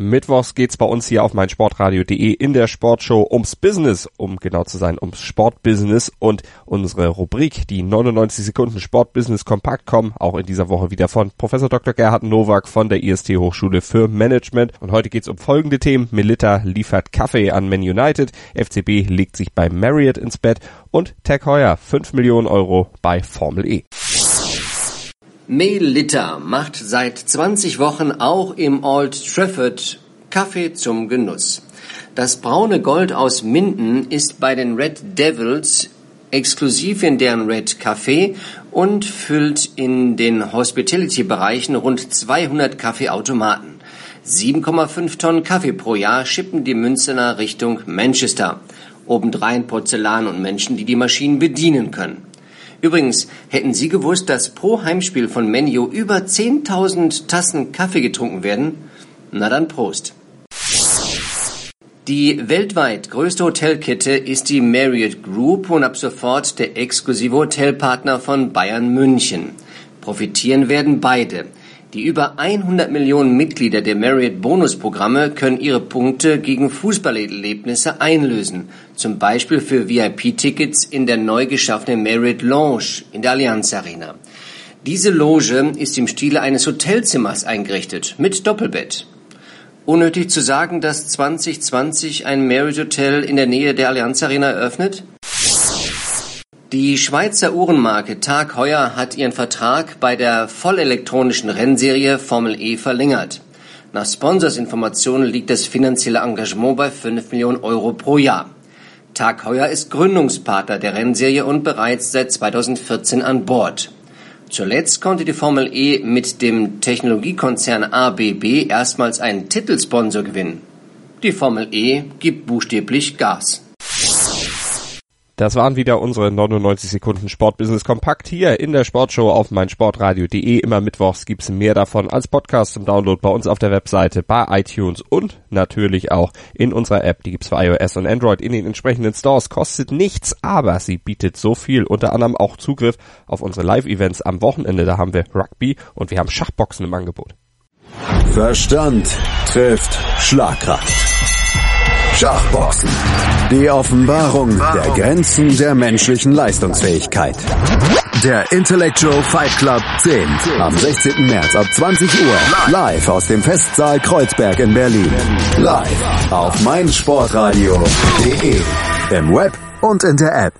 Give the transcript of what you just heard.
Mittwochs geht's bei uns hier auf meinsportradio.de in der Sportshow ums Business, um genau zu sein, ums Sportbusiness und unsere Rubrik, die 99 Sekunden Sportbusiness kompakt kommen, auch in dieser Woche wieder von Professor Dr. Gerhard Nowak von der IST Hochschule für Management. Und heute geht's um folgende Themen. Melita liefert Kaffee an Man United, FCB legt sich bei Marriott ins Bett und Tag Heuer 5 Millionen Euro bei Formel E. Melita macht seit 20 Wochen auch im Old Trafford Kaffee zum Genuss. Das braune Gold aus Minden ist bei den Red Devils exklusiv in deren Red Café und füllt in den Hospitality-Bereichen rund 200 Kaffeeautomaten. 7,5 Tonnen Kaffee pro Jahr schippen die Münzener Richtung Manchester. Obendrein Porzellan und Menschen, die die Maschinen bedienen können. Übrigens, hätten Sie gewusst, dass pro Heimspiel von Menu über 10.000 Tassen Kaffee getrunken werden? Na dann Prost. Die weltweit größte Hotelkette ist die Marriott Group und ab sofort der exklusive Hotelpartner von Bayern München. Profitieren werden beide. Die über 100 Millionen Mitglieder der Marriott Bonusprogramme können ihre Punkte gegen Fußballerlebnisse einlösen, zum Beispiel für VIP-Tickets in der neu geschaffenen Marriott Lounge in der Allianz Arena. Diese Loge ist im Stile eines Hotelzimmers eingerichtet, mit Doppelbett. Unnötig zu sagen, dass 2020 ein Marriott Hotel in der Nähe der Allianz Arena eröffnet? Die Schweizer Uhrenmarke Tag Heuer hat ihren Vertrag bei der vollelektronischen Rennserie Formel E verlängert. Nach Sponsorsinformationen liegt das finanzielle Engagement bei 5 Millionen Euro pro Jahr. Tag Heuer ist Gründungspartner der Rennserie und bereits seit 2014 an Bord. Zuletzt konnte die Formel E mit dem Technologiekonzern ABB erstmals einen Titelsponsor gewinnen. Die Formel E gibt buchstäblich Gas. Das waren wieder unsere 99 Sekunden Sportbusiness Kompakt hier in der Sportshow auf meinsportradio.de. Immer mittwochs gibt's mehr davon als Podcast zum Download bei uns auf der Webseite, bei iTunes und natürlich auch in unserer App. Die gibt's für iOS und Android in den entsprechenden Stores. Kostet nichts, aber sie bietet so viel. Unter anderem auch Zugriff auf unsere Live-Events am Wochenende. Da haben wir Rugby und wir haben Schachboxen im Angebot. Verstand trifft Schlagkraft. Schachboxen. Die Offenbarung der Grenzen der menschlichen Leistungsfähigkeit. Der Intellectual Fight Club 10 am 16. März ab 20 Uhr live aus dem Festsaal Kreuzberg in Berlin. Live auf meinsportradio.de im Web und in der App.